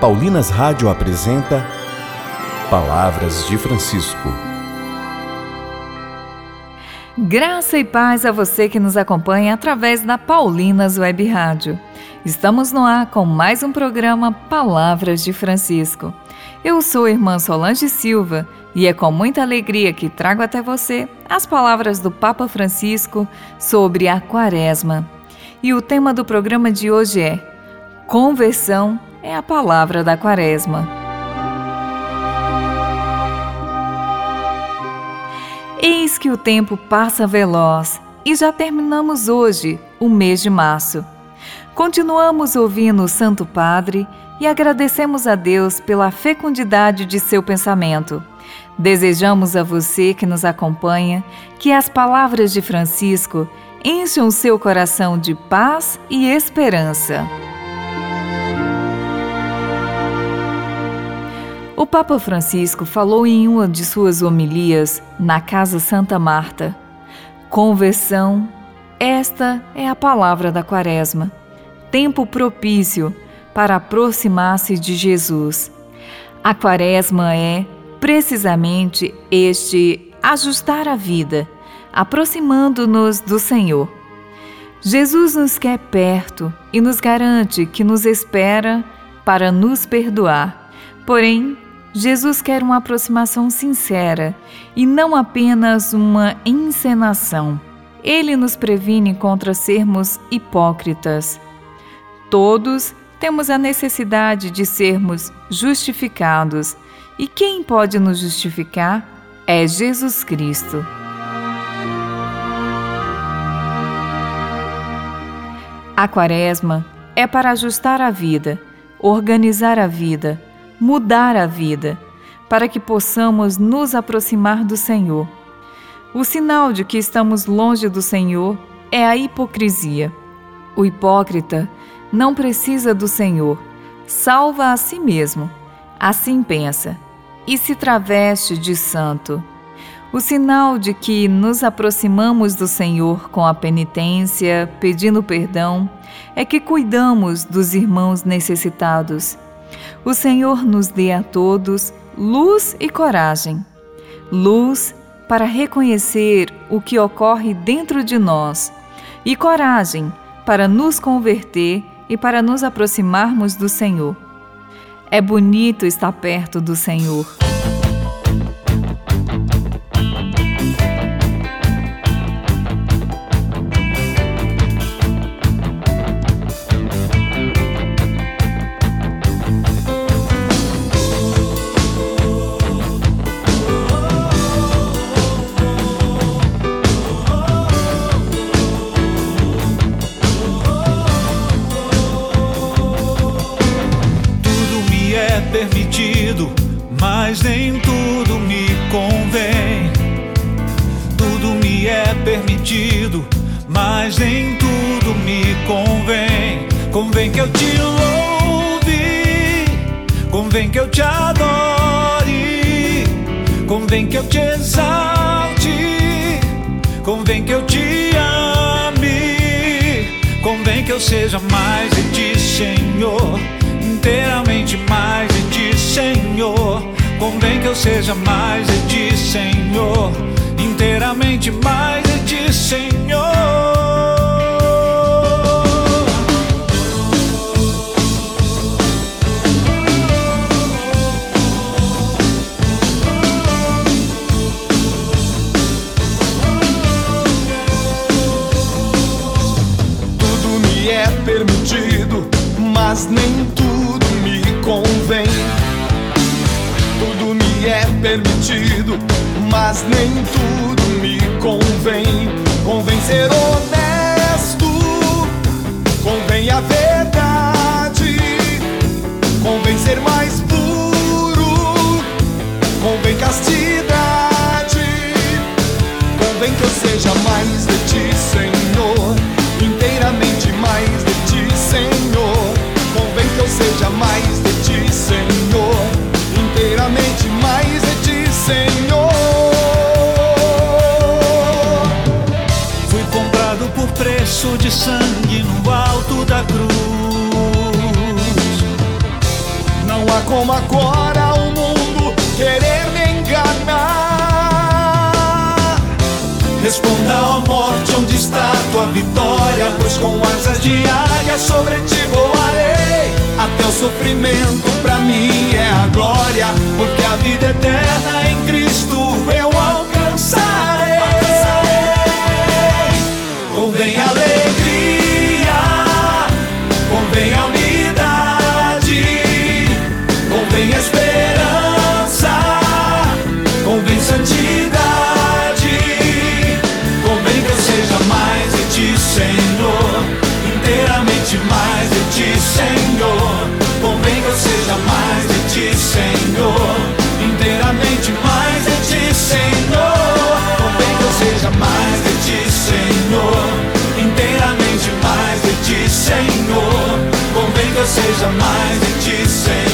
Paulinas Rádio apresenta Palavras de Francisco. Graça e paz a você que nos acompanha através da Paulinas Web Rádio. Estamos no ar com mais um programa Palavras de Francisco. Eu sou a irmã Solange Silva e é com muita alegria que trago até você as palavras do Papa Francisco sobre a Quaresma. E o tema do programa de hoje é Conversão é a palavra da Quaresma. Eis que o tempo passa veloz e já terminamos hoje o mês de março. Continuamos ouvindo o Santo Padre e agradecemos a Deus pela fecundidade de seu pensamento. Desejamos a você que nos acompanha que as palavras de Francisco encham seu coração de paz e esperança. O Papa Francisco falou em uma de suas homilias na Casa Santa Marta: Conversão, esta é a palavra da Quaresma, tempo propício para aproximar-se de Jesus. A Quaresma é, precisamente, este ajustar a vida, aproximando-nos do Senhor. Jesus nos quer perto e nos garante que nos espera para nos perdoar. Porém, Jesus quer uma aproximação sincera e não apenas uma encenação. Ele nos previne contra sermos hipócritas. Todos temos a necessidade de sermos justificados, e quem pode nos justificar é Jesus Cristo. A Quaresma é para ajustar a vida, organizar a vida, mudar a vida, para que possamos nos aproximar do Senhor. O sinal de que estamos longe do Senhor é a hipocrisia. O hipócrita não precisa do Senhor, salva a si mesmo. Assim pensa, e se traveste de santo. O sinal de que nos aproximamos do Senhor com a penitência, pedindo perdão, é que cuidamos dos irmãos necessitados o Senhor nos dê a todos luz e coragem. Luz para reconhecer o que ocorre dentro de nós e coragem para nos converter e para nos aproximarmos do Senhor. É bonito estar perto do Senhor. Permitido, mas nem tudo me convém. Tudo me é permitido, mas nem tudo me convém. Convém que eu te louve, convém que eu te adore, convém que eu te exalte, convém que eu te ame, convém que eu seja mais de ti, Senhor inteiramente mais Senhor. Convém que eu seja mais de ti, Senhor. Inteiramente mais de ti, Senhor. É mas nem tudo mas nem tudo me convém. Convém ser honesto, convém a verdade, convém ser mais puro, convém castidade, convém que eu seja mais de ti, Senhor, inteiramente mais de ti, Senhor. Convém que eu seja mais de Senhor, inteiramente mais preço de sangue no alto da cruz. como agora o mundo querer me enganar. Responda, ó morte, onde está tua vitória? Pois com asas de águia sobre ti voarei. Até o sofrimento pra mim é a glória, porque a vida eterna em seja mais de ti, Senhor,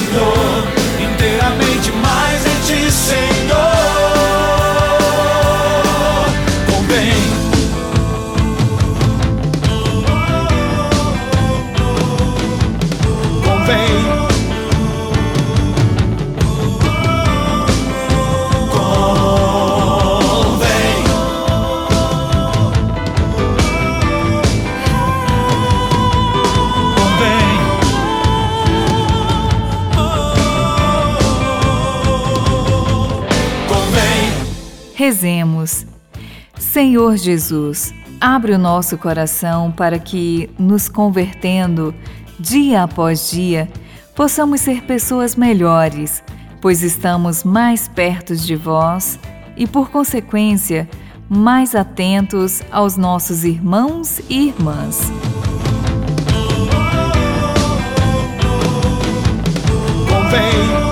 Rezemos. Senhor Jesus, abre o nosso coração para que, nos convertendo dia após dia, possamos ser pessoas melhores, pois estamos mais perto de vós e, por consequência, mais atentos aos nossos irmãos e irmãs. convém.